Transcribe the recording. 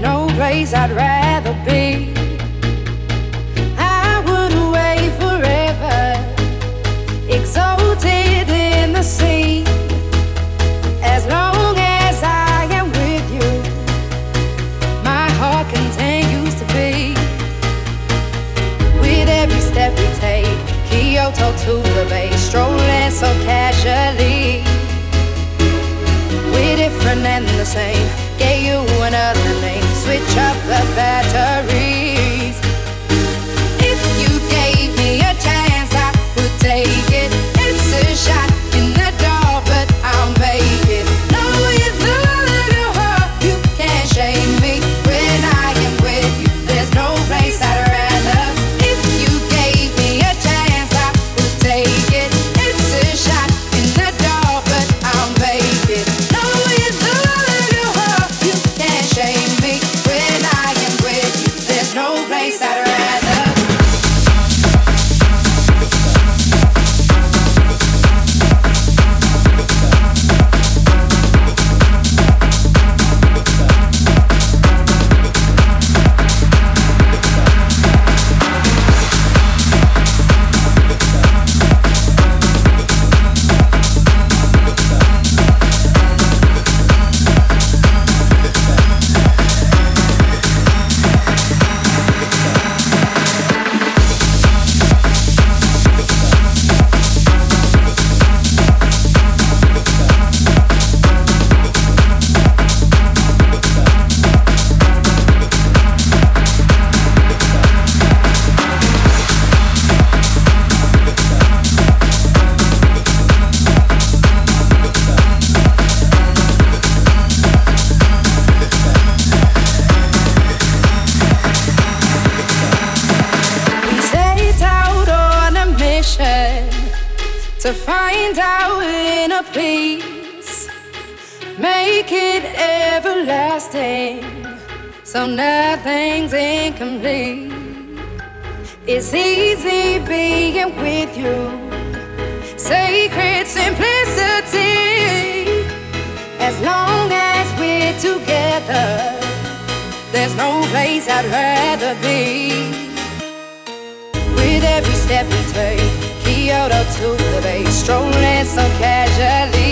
No place I'd rather be. I would away forever, exalted in the sea. As long as I am with you, my heart continues to be. With every step we take, Kyoto to the bay, strolling so. battery. no place that around. to find our inner peace, make it everlasting so nothing's incomplete. It's easy being with you, sacred simplicity. As long as we're together, there's no place I'd rather be. With every step we take out to the bay, strolling so casually.